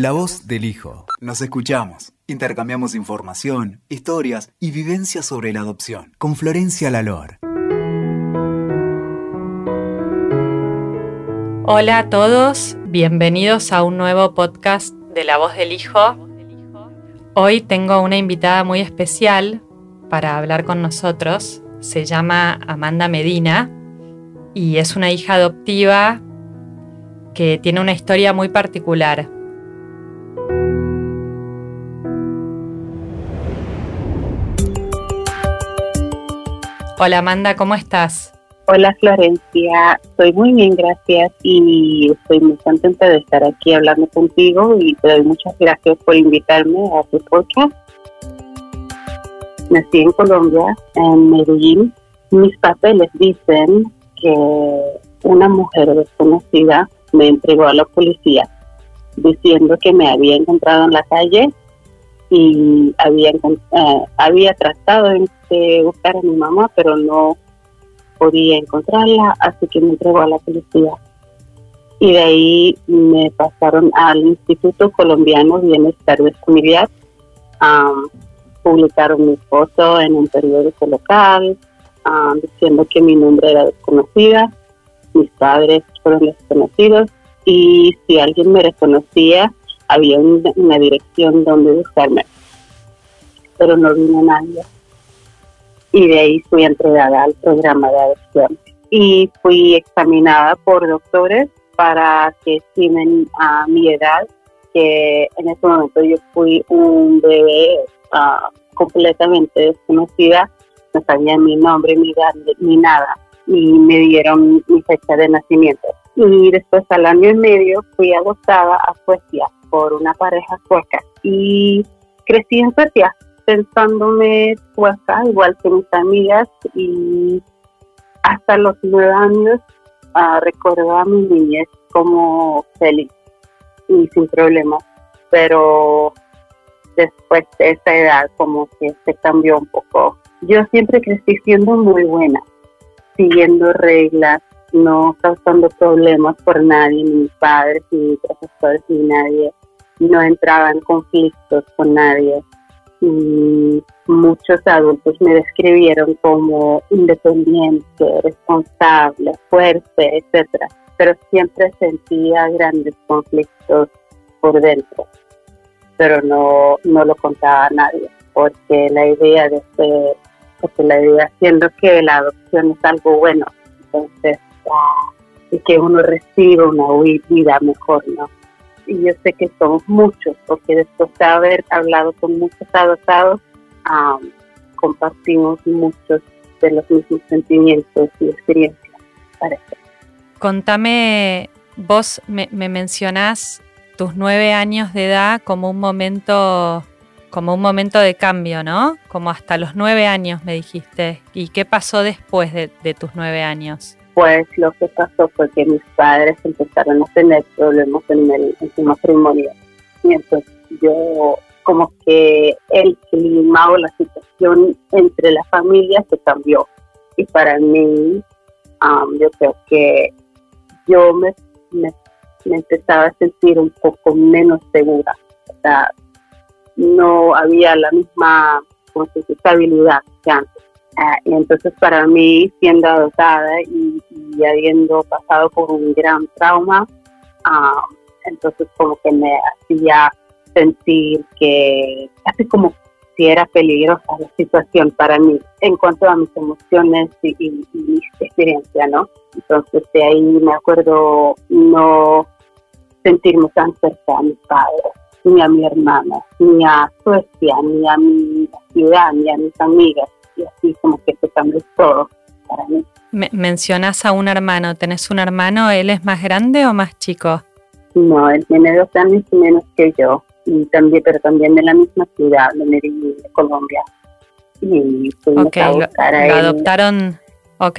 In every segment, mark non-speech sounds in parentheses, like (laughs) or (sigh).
La voz del hijo. Nos escuchamos. Intercambiamos información, historias y vivencias sobre la adopción. Con Florencia Lalor. Hola a todos, bienvenidos a un nuevo podcast de La voz del hijo. Hoy tengo una invitada muy especial para hablar con nosotros. Se llama Amanda Medina y es una hija adoptiva que tiene una historia muy particular. Hola Amanda, ¿cómo estás? Hola Florencia, estoy muy bien, gracias y estoy muy contenta de estar aquí hablando contigo y te doy muchas gracias por invitarme a tu podcast. Nací en Colombia, en Medellín. Mis papeles dicen que una mujer desconocida me entregó a la policía diciendo que me había encontrado en la calle y había, eh, había tratado de buscar a mi mamá, pero no podía encontrarla, así que me entregó a la policía. Y de ahí me pasaron al Instituto Colombiano Bienestar de Familiar. publicaron mi foto en un periódico local, diciendo que mi nombre era desconocida, mis padres fueron desconocidos y si alguien me reconocía, había una, dirección donde buscarme, pero no vino nadie. Y de ahí fui entregada al programa de adopción. Y fui examinada por doctores para que estimen a mi edad, que en ese momento yo fui un bebé uh, completamente desconocida, no sabía mi nombre, mi edad, ni nada, y me dieron mi fecha de nacimiento. Y después al año y medio fui adoptada a Suecia por una pareja sueca. Y crecí en Suecia pensándome sueca igual que mis amigas y hasta los nueve años uh, recuerdo a mi niñez como feliz y sin problemas pero después de esa edad como que se cambió un poco. Yo siempre crecí siendo muy buena siguiendo reglas no causando problemas por nadie, ni mis padres, ni profesores, ni nadie. No entraba en conflictos con nadie. Y muchos adultos me describieron como independiente, responsable, fuerte, etcétera. Pero siempre sentía grandes conflictos por dentro. Pero no, no lo contaba a nadie, porque la idea de ser, porque la idea siendo que la adopción es algo bueno, entonces y que uno reciba una vida mejor, ¿no? Y yo sé que somos muchos, porque después de haber hablado con muchos adoptados, compartimos muchos de los mismos sentimientos y experiencias. Parece. Contame, vos me, me mencionás tus nueve años de edad como un momento como un momento de cambio, ¿no? Como hasta los nueve años me dijiste. ¿Y qué pasó después de, de tus nueve años? Pues lo que pasó fue que mis padres empezaron a tener problemas en, el, su matrimonio. Y entonces yo, como que el clima o la situación entre la familia se cambió. Y para mí, yo creo que yo me, me, empezaba a sentir un poco menos segura. O sea, no había la misma estabilidad que antes. Ah, y entonces para mí, siendo adoptada y, habiendo pasado por un gran trauma, ah, entonces como que me hacía sentir que así como si era peligrosa la situación para mí en cuanto a mis emociones y, y, mi experiencia, ¿no? Entonces de ahí me acuerdo no sentirme tan cerca a mis padres, ni a mi hermana, ni a Suecia, ni a mi ciudad, ni a mis amigas y así como que se cambió todo para mí. mencionas a un hermano, ¿tenés un hermano? ¿Él es más grande o más chico? No, él tiene dos años menos que yo, y también, pero también de la misma ciudad, de Medellín, de Colombia. Y fuimos a buscar a él. adoptaron? Ok.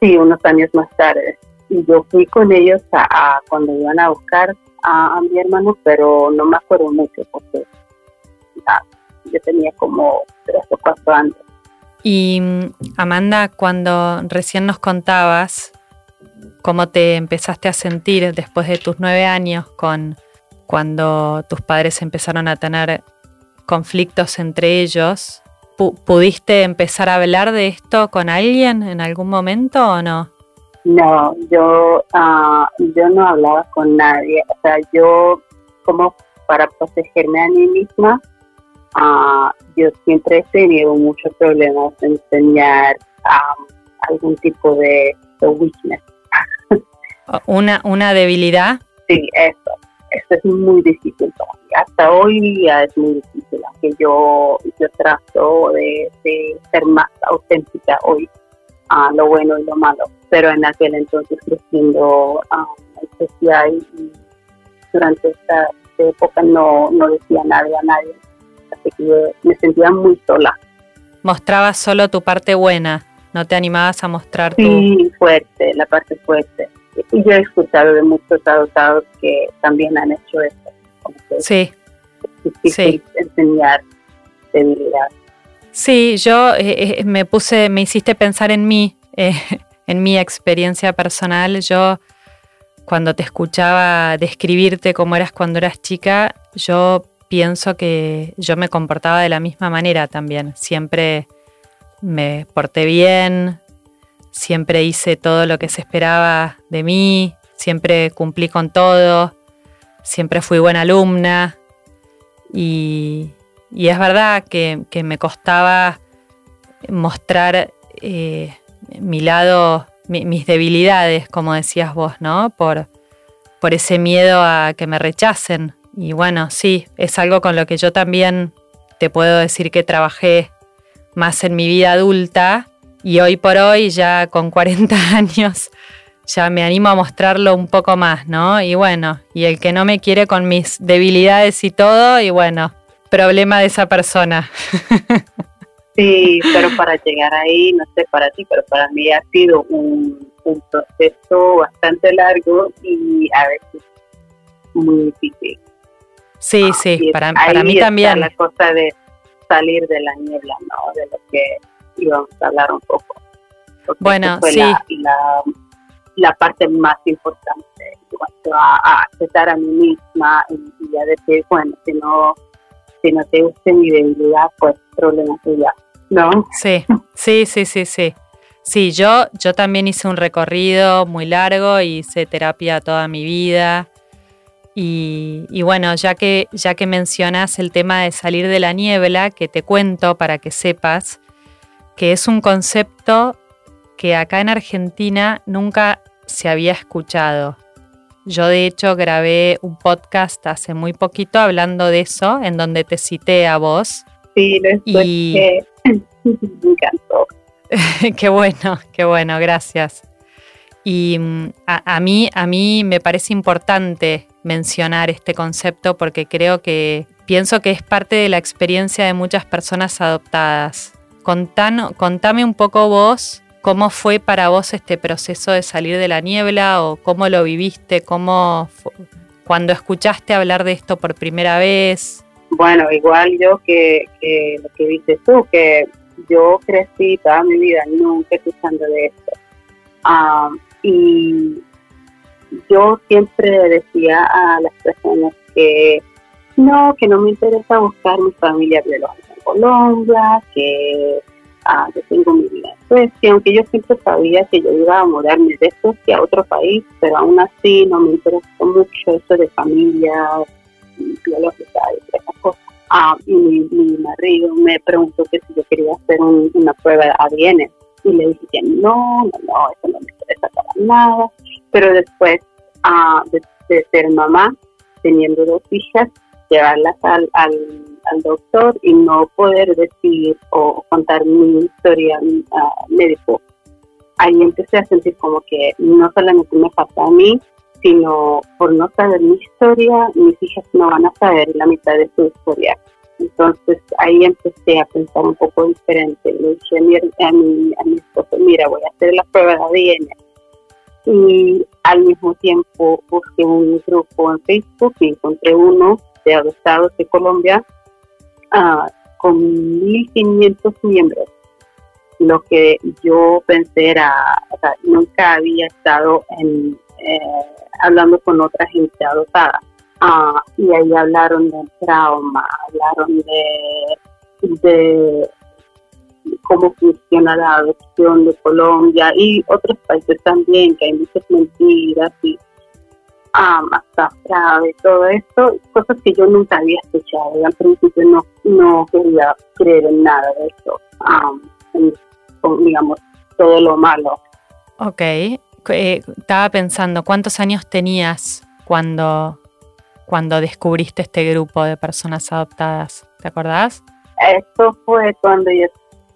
Sí, unos años más tarde. Y yo fui con ellos a, cuando iban a buscar a, mi hermano, pero no me acuerdo mucho porque yo tenía como tres o cuatro años. Y Amanda, cuando recién nos contabas cómo te empezaste a sentir después de tus nueve años con, cuando tus padres empezaron a tener conflictos entre ellos, ¿pudiste empezar a hablar de esto con alguien en algún momento o no? No, yo, uh, yo no hablaba con nadie. O sea, yo como para protegerme a mí misma, uh, yo siempre he tenido muchos problemas en enseñar um, algún tipo de, weakness. ¿Una, ¿Una debilidad? Sí, eso. Eso es muy difícil. Hasta hoy día es muy difícil. Aunque yo, yo trato de, ser más auténtica hoy, a lo bueno y lo malo. Pero en aquel entonces creciendo uh, especial y durante esta, época no, no decía nada a nadie. Que me sentía muy sola. Mostrabas solo tu parte buena, no te animabas a mostrar tu... Sí, fuerte, la parte fuerte. Y yo he escuchado de muchos adoptados que también han hecho esto. sí. sí. enseñar debilidad. Sí, yo eh, eh, me puse, me hiciste pensar en mí, eh, (laughs) en mi experiencia personal. Yo, cuando te escuchaba describirte cómo eras cuando eras chica, yo pienso que yo me comportaba de la misma manera también. Siempre me porté bien, siempre hice todo lo que se esperaba de mí, siempre cumplí con todo, siempre fui buena alumna y, es verdad que, me costaba mostrar eh, mi lado, mis debilidades, como decías vos, ¿no? Por, por ese miedo a que me rechacen. Y bueno, sí, es algo con lo que yo también te puedo decir que trabajé más en mi vida adulta y hoy por hoy, ya con (laughs) 40 años, ya me animo a mostrarlo un poco más, ¿no? Y bueno, y el que no me quiere con mis debilidades y todo, y bueno, problema de esa persona. (laughs) Sí, pero para llegar ahí, no sé para ti, pero para mí ha sido un, proceso bastante largo y a veces muy difícil. Sí, sí, para, para mí también. La cosa de salir de la niebla, ¿no? De lo que íbamos a hablar un poco. bueno, fue sí. La, la, parte más importante en a, aceptar a mí misma y, a decir, bueno, si no, si no te gusta mi debilidad, pues problema tuya, ¿no? Sí, sí, sí, sí, sí. Sí, yo, yo también hice un recorrido muy largo, hice terapia toda mi vida. Y, y, bueno, ya que, ya que mencionas el tema de salir de la niebla, que te cuento para que sepas, que es un concepto que acá en Argentina nunca se había escuchado. Yo de hecho grabé un podcast hace muy poquito hablando de eso, en donde te cité a vos. Sí, y... (laughs) me encantó. (laughs) qué bueno, qué bueno, gracias. Y mm, a, mí, a mí me parece importante mencionar este concepto porque creo que pienso que es parte de la experiencia de muchas personas adoptadas contame un poco vos cómo fue para vos este proceso de salir de la niebla o cómo lo viviste, cómo cuando escuchaste hablar de esto por primera vez. Bueno, igual yo que, lo que dices tú, que yo crecí toda mi vida nunca escuchando de esto. Ah, y yo siempre decía a las personas que no, que no me interesa buscar mi familia biológica Colombia, que ah, yo tengo mi vida en Suecia, aunque yo siempre sabía que yo iba a mudarme de Suecia a otro país, pero aún así no me interesó mucho eso de familia biológica y esas cosas. Ah, y mi, marido me preguntó que si yo quería hacer una prueba de ADN y le dije que no, no, no, eso no me interesa para nada. Pero después ah, de, ser mamá, teniendo dos hijas, llevarlas al, al doctor y no poder decir o contar mi historia uh, médico, ahí empecé a sentir como que no solamente me falta a mí, sino por no saber mi historia, mis hijas no van a saber la mitad de su historia. Entonces ahí empecé a pensar un poco diferente. Le dije a mi, a mi esposo, mira, voy a hacer la prueba de ADN. Y al mismo tiempo busqué un grupo en Facebook y encontré uno de adoptados de Colombia con 1.500 miembros. Lo que yo pensé era, o sea, nunca había estado en, eh, hablando con otra gente adoptada. Ah, y ahí hablaron del trauma, hablaron de, de cómo funciona la adopción de Colombia y otros países también, que hay muchas mentiras y ah, hasta fraude, todo esto, cosas que yo nunca había escuchado. Y al principio no, no quería creer en nada de eso, digamos, todo lo malo. Ok, eh, estaba pensando, ¿cuántos años tenías cuando, cuando descubriste este grupo de personas adoptadas? ¿Te acordás? Esto fue cuando yo,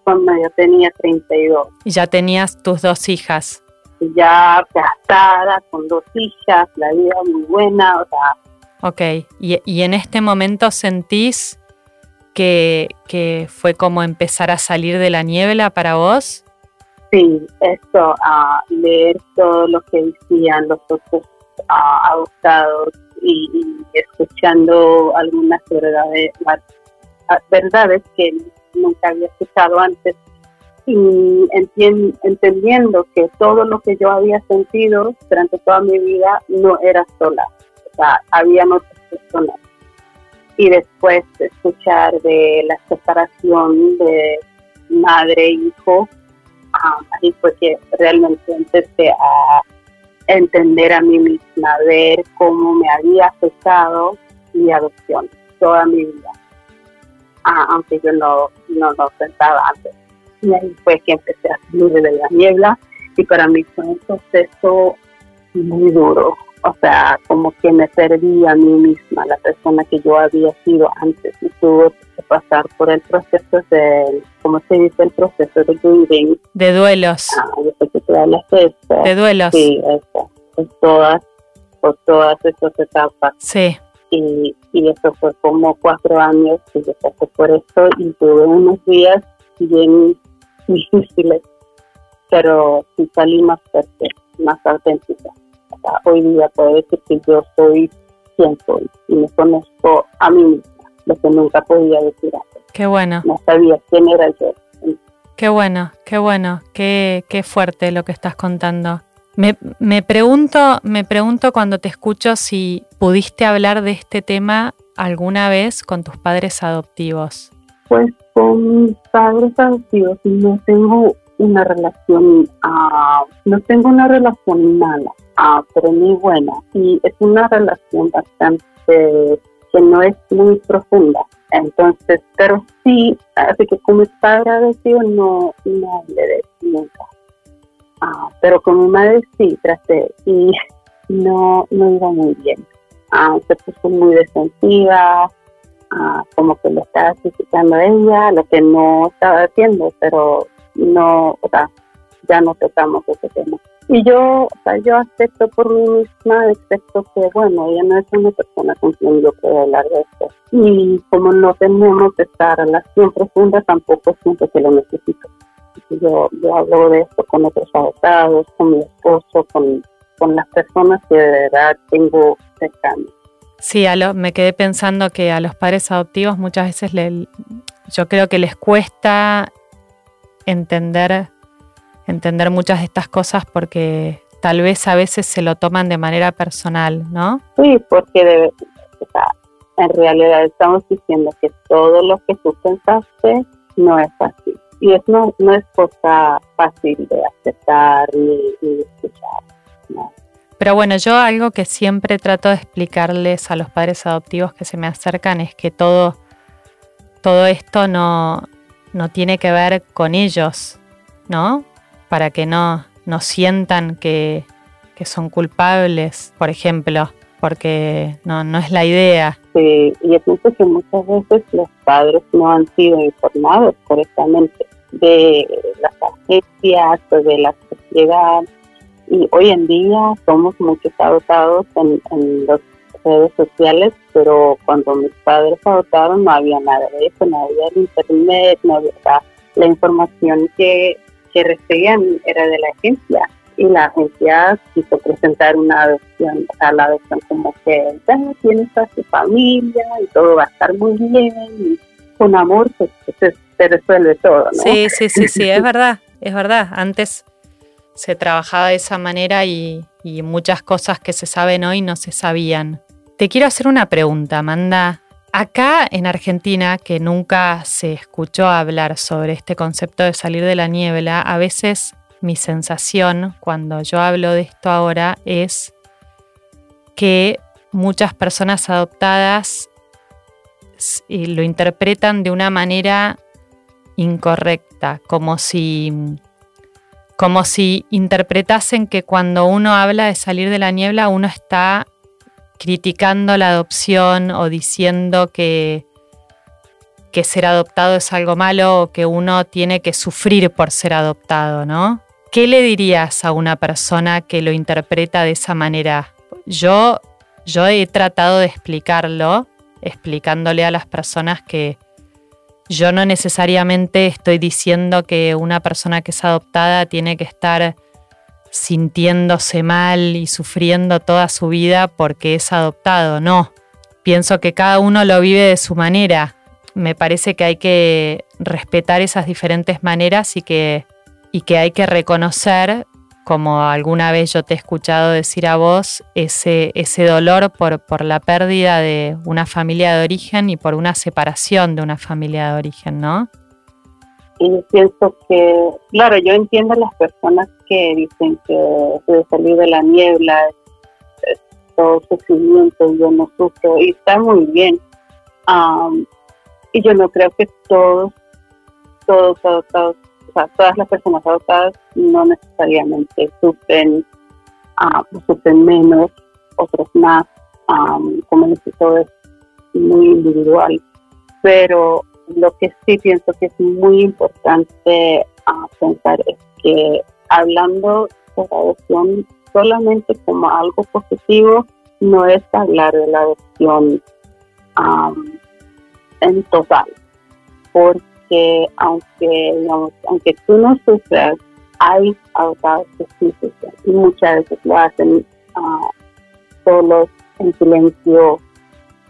cuando yo tenía 32. Y ya tenías tus dos hijas. Ya casada, con dos hijas, la vida muy buena, o sea. Ok, y, y en este momento sentís que, que, fue como empezar a salir de la niebla para vos? Sí, esto, a leer todo lo que decían los otros adoptados y, escuchando algunas verdades, verdades que nunca había escuchado antes y entendiendo que todo lo que yo había sentido durante toda mi vida no era sola, o sea, había otras personas. Y después de escuchar de la separación de madre e hijo, ah, ahí fue que realmente empecé a entender a mí misma, ver cómo me había afectado mi adopción toda mi vida, ah, aunque yo no, no lo pensaba antes. Y ahí fue que empecé a salir de la niebla y para mí fue un proceso muy duro, o sea, como que me perdí a mí misma, la persona que yo había sido antes y tuve que pasar por el proceso de, ¿cómo se dice? El proceso de grieving. De duelos. Ah, yo sé que tú hablas de eso. De duelos. Sí, eso. Por todas, por todas esas etapas. Sí. Y, y eso fue como cuatro años y yo pasé por eso y tuve unos días bien difíciles, pero sí salí más fuerte, más auténtica hoy día puedo decir que yo soy quien soy y me conozco a mí misma, lo que nunca podía decir antes. Qué bueno. No sabía quién era yo. Qué bueno, qué bueno, qué, qué fuerte lo que estás contando. Me, me, pregunto, me pregunto cuando te escucho si pudiste hablar de este tema alguna vez con tus padres adoptivos. Pues con mis padres adoptivos no tengo una relación, uh, no tengo una relación mala ah, pero muy buena. Y es una relación bastante que no es muy profunda. Entonces, pero sí, así que como padre agradecido no, no le de nunca. Ah, pero con mi madre sí traté y (laughs) no, no iba muy bien. Ah, se puso muy defensiva, ah, como que lo estaba criticando a ella, lo que no estaba haciendo, pero no, o sea, ya no tocamos ese tema. Y yo, o sea, yo acepto por mí misma, excepto que, bueno, ella no es una persona con quien yo puedo hablar de esto. Y como no tenemos esta relación profunda, tampoco siento que lo necesito. Yo, yo hablo de esto con otros abogados, con mi esposo, con, con las personas que de verdad tengo cercanas. Sí, a lo, me quedé pensando que a los padres adoptivos muchas veces le, yo creo que les cuesta entender entender muchas de estas cosas porque tal vez a veces se lo toman de manera personal, ¿no? Sí, porque en realidad estamos diciendo que todo lo que tú pensaste no es así. Y es no, no es cosa fácil de aceptar ni, escuchar. Pero bueno, yo algo que siempre trato de explicarles a los padres adoptivos que se me acercan es que todo, todo esto no, no tiene que ver con ellos, ¿no? para que no, no sientan que, son culpables, por ejemplo, porque no, no es la idea. Sí, y yo pienso que muchas veces los padres no han sido informados correctamente de las agencias de la sociedad. Y hoy en día somos muchos adoptados en, en las redes sociales, pero cuando mis padres adoptaron no había nada de eso, no había internet, no había la información que que recibían era de la agencia y la agencia quiso presentar una adopción, a la adopción como que tienes a su familia y todo va a estar muy bien y con amor pues, se, resuelve todo, ¿no? Sí, sí, sí, sí, es (laughs) verdad, es verdad. Antes se trabajaba de esa manera y, y muchas cosas que se saben hoy no se sabían. Te quiero hacer una pregunta, Amanda. Acá en Argentina, que nunca se escuchó hablar sobre este concepto de salir de la niebla, a veces mi sensación cuando yo hablo de esto ahora es que muchas personas adoptadas lo interpretan de una manera incorrecta, como si, como si interpretasen que cuando uno habla de salir de la niebla uno está criticando la adopción o diciendo que, que ser adoptado es algo malo o que uno tiene que sufrir por ser adoptado, ¿no? ¿Qué le dirías a una persona que lo interpreta de esa manera? Yo, yo he tratado de explicarlo, explicándole a las personas que yo no necesariamente estoy diciendo que una persona que es adoptada tiene que estar sintiéndose mal y sufriendo toda su vida porque es adoptado, no. Pienso que cada uno lo vive de su manera. Me parece que hay que respetar esas diferentes maneras y que, y que hay que reconocer, como alguna vez yo te he escuchado decir a vos, ese, ese dolor por, por la pérdida de una familia de origen y por una separación de una familia de origen, ¿no? Y pienso que, claro, yo entiendo las personas que dicen que de salir de la niebla es, todo sufrimiento, yo no sufro, y está muy bien. y yo no creo que todos, todos adoptados, sea, todas las personas adoptadas no necesariamente sufren, uh, sufren menos, otros más, como les todo es muy individual. Pero lo que sí pienso que es muy importante uh, pensar es que hablando de la adopción solamente como algo positivo, no es hablar de la adopción en total, porque aunque digamos, aunque tú no sufras, hay adoptados que sí sufren. Y muchas veces lo hacen uh, solos en silencio.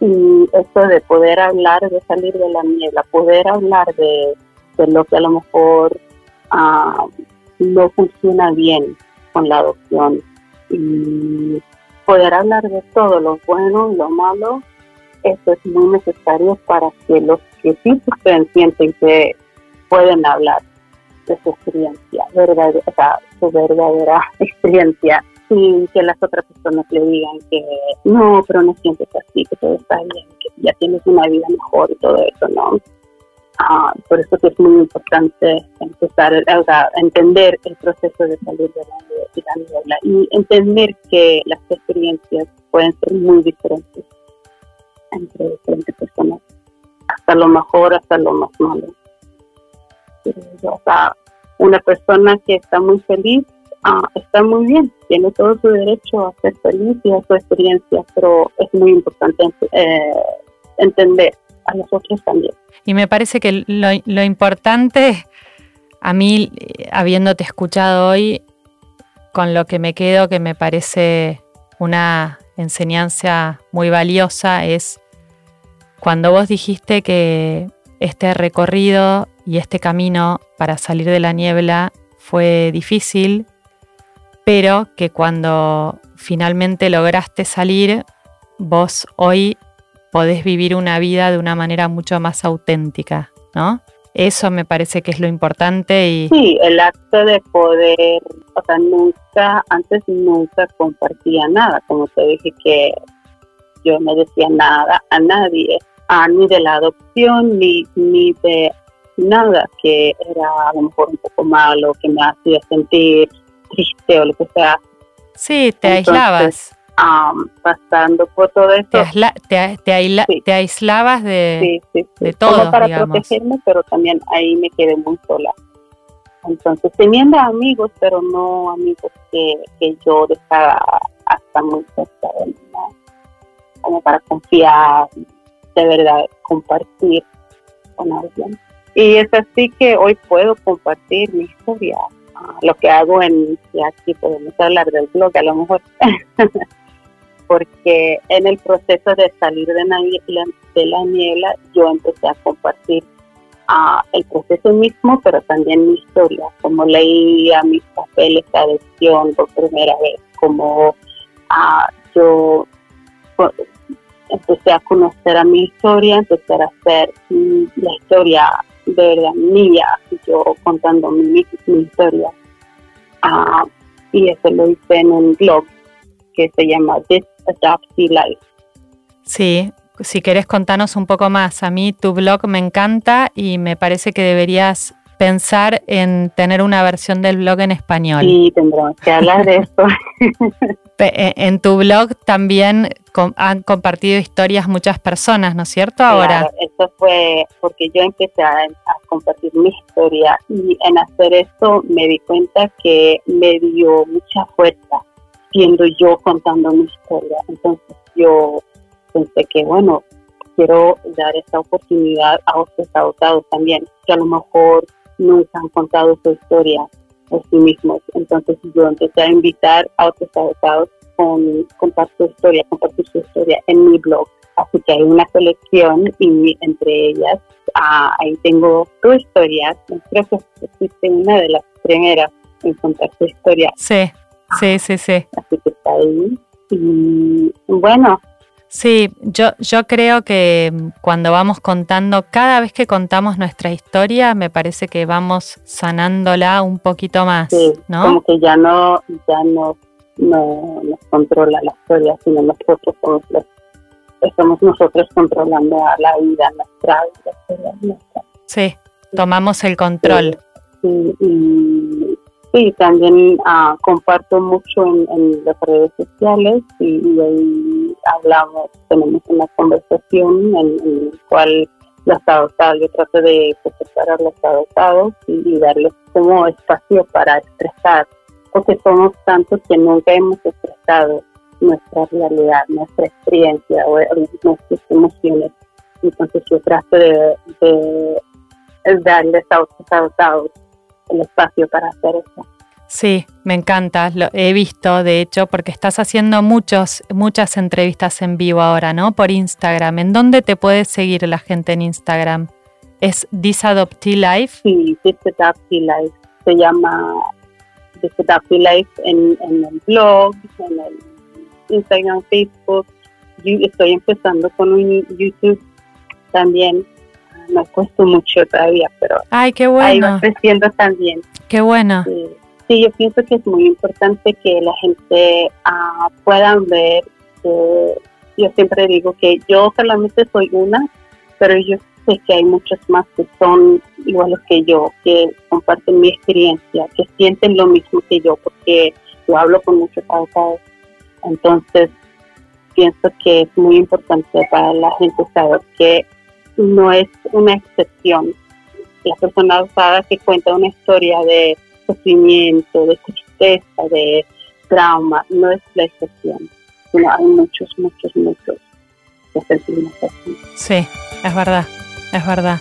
Y esto de poder hablar de salir de la niebla, poder hablar de, lo que a lo mejor uh, no funciona bien con la adopción. Y poder hablar de todo, lo bueno y lo malo, eso es muy necesario para que los que sí sufren sienten que pueden hablar de su experiencia, verdadera, o sea, su verdadera (laughs) experiencia, sin que las otras personas le digan que no, pero no sientes así, que todo está bien, que ya tienes una vida mejor y todo eso, ¿no? Ah, por eso que es muy importante empezar a entender el proceso de salir de la, niebla y entender que las experiencias pueden ser muy diferentes entre diferentes personas, hasta lo mejor, hasta lo más malo. O sea, una persona que está muy feliz ah, está muy bien, tiene todo su derecho a ser feliz y a su experiencia, pero es muy importante eh, entender a nosotros también. Y me parece que lo, importante, a mí, habiéndote escuchado hoy, con lo que me quedo, que me parece una enseñanza muy valiosa, es cuando vos dijiste que este recorrido y este camino para salir de la niebla fue difícil, pero que cuando finalmente lograste salir, vos hoy podés vivir una vida de una manera mucho más auténtica, ¿no? Eso me parece que es lo importante y... Sí, el acto de poder, o sea, nunca, antes nunca compartía nada, como te dije que yo no decía nada a nadie, ni de la adopción, ni, ni de nada que era a lo mejor un poco malo, que me hacía sentir triste o lo que sea. Sí, te aislabas pasando por todo esto. Te, te, aislabas de, de todo. Como para protegerme, pero también ahí me quedé muy sola. Entonces, teniendo amigos, pero no amigos que, que yo dejaba hasta muy cerca de como para confiar, de verdad, compartir con alguien. Y es así que hoy puedo compartir mi historia, ah, lo que hago en, y aquí podemos hablar del blog a lo mejor, (laughs) porque en el proceso de salir de la, de yo empecé a compartir uh, el proceso mismo, pero también mi historia, como leía mis papeles de adopción por primera vez, como uh, yo empecé a conocer a mi historia, empecé a hacer la historia de verdad mía, yo contando mi, historia. Ah, y eso lo hice en un blog que se llama This Adoptee Life. Sí, si querés contarnos un poco más. A mí tu blog me encanta y me parece que deberías pensar en tener una versión del blog en español. Sí, tendremos que hablar de eso. (laughs) Eh, en tu blog también han compartido historias muchas personas, ¿no es cierto? Ahora. eso fue porque yo empecé a, compartir mi historia y en hacer eso me di cuenta que me dio mucha fuerza siendo yo contando mi historia. Entonces yo pensé que, bueno, quiero dar esta oportunidad a otros adoptados también, que a lo mejor nunca han contado su historia por sí mismos. Entonces yo empecé a invitar a otros adoptados con contar su historia, compartir su historia en mi blog. Así que hay una colección y entre ellas ah, ahí tengo tu historia. Creo que fuiste una de las primeras en contar su historia. Sí, sí, sí, sí. Así que está ahí. Y bueno, Sí, yo, yo creo que cuando vamos contando, cada vez que contamos nuestra historia, me parece que vamos sanándola un poquito más, sí, ¿no? Como que ya no, ya no, no nos controla la historia, sino nosotros somos los, estamos nosotros controlando a la vida nuestra, historia nuestra. Sí, tomamos el control. Sí, y, Sí, también uh, comparto mucho en, las redes sociales y, ahí hablamos, tenemos una conversación en, la cual los adoptados, yo trato de preparar a los adoptados y, darles como espacio para expresar, porque somos tantos que nunca hemos expresado nuestra realidad, nuestra experiencia o, nuestras emociones. Entonces yo trato de, de darles a otros adoptados el espacio para hacer eso. Sí, me encanta, lo he visto de hecho porque estás haciendo muchos, muchas entrevistas en vivo ahora, ¿no? Por Instagram. ¿En dónde te puede seguir la gente en Instagram? ¿Es Disadoptee Life? Sí, Disadoptee Life. Se llama Disadoptee Life en, en el blog, en el Instagram, Facebook. Yo estoy empezando con un YouTube también me cuesta mucho todavía, pero Ay, qué bueno. ahí va creciendo también. Qué bueno. Sí. yo pienso que es muy importante que la gente uh, puedan ver. yo siempre digo que yo solamente soy una, pero yo sé que hay muchos más que son iguales que yo, que comparten mi experiencia, que sienten lo mismo que yo, porque yo hablo con muchos abogados. Entonces, pienso que es muy importante para la gente saber que no es una excepción. La persona usada que cuenta una historia de sufrimiento, de tristeza, de trauma, no es la excepción, sino hay muchos, muchos, muchos. Sí, es verdad, es verdad.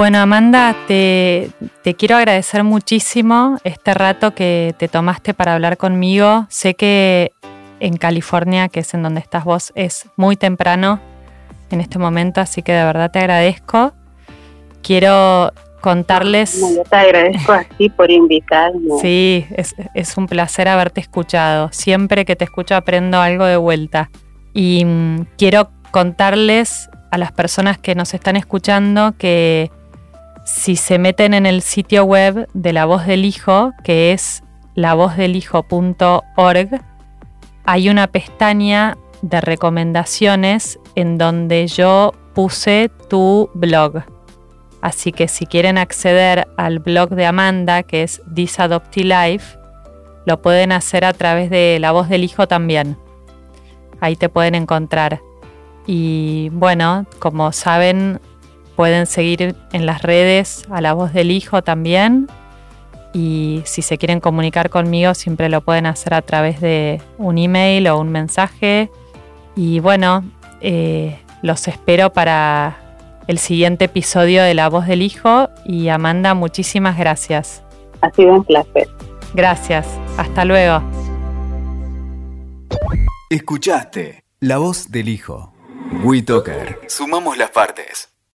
Bueno, Amanda, te, quiero agradecer muchísimo este rato que te tomaste para hablar conmigo. Sé que en California, que es en donde estás vos, es muy temprano en este momento, así que de verdad te agradezco. Quiero contarles... yo te agradezco a ti por invitarme. Sí, es, es, un placer haberte escuchado. Siempre que te escucho aprendo algo de vuelta. Y mm, quiero contarles a las personas que nos están escuchando que si se meten en el sitio web de La Voz del Hijo, que es lavozdelhijo.org, hay una pestaña de recomendaciones en donde yo puse tu blog. Así que si quieren acceder al blog de Amanda, que es Disadopty Life, lo pueden hacer a través de La Voz del Hijo también. Ahí te pueden encontrar. Y bueno, como saben, Pueden seguir en las redes a la voz del hijo también. Y si se quieren comunicar conmigo, siempre lo pueden hacer a través de un email o un mensaje. Y bueno, eh, los espero para el siguiente episodio de La Voz del Hijo. Y Amanda, muchísimas gracias. Ha sido un placer. Gracias. Hasta luego. Escuchaste La Voz del Hijo. WeToker. Sumamos las partes.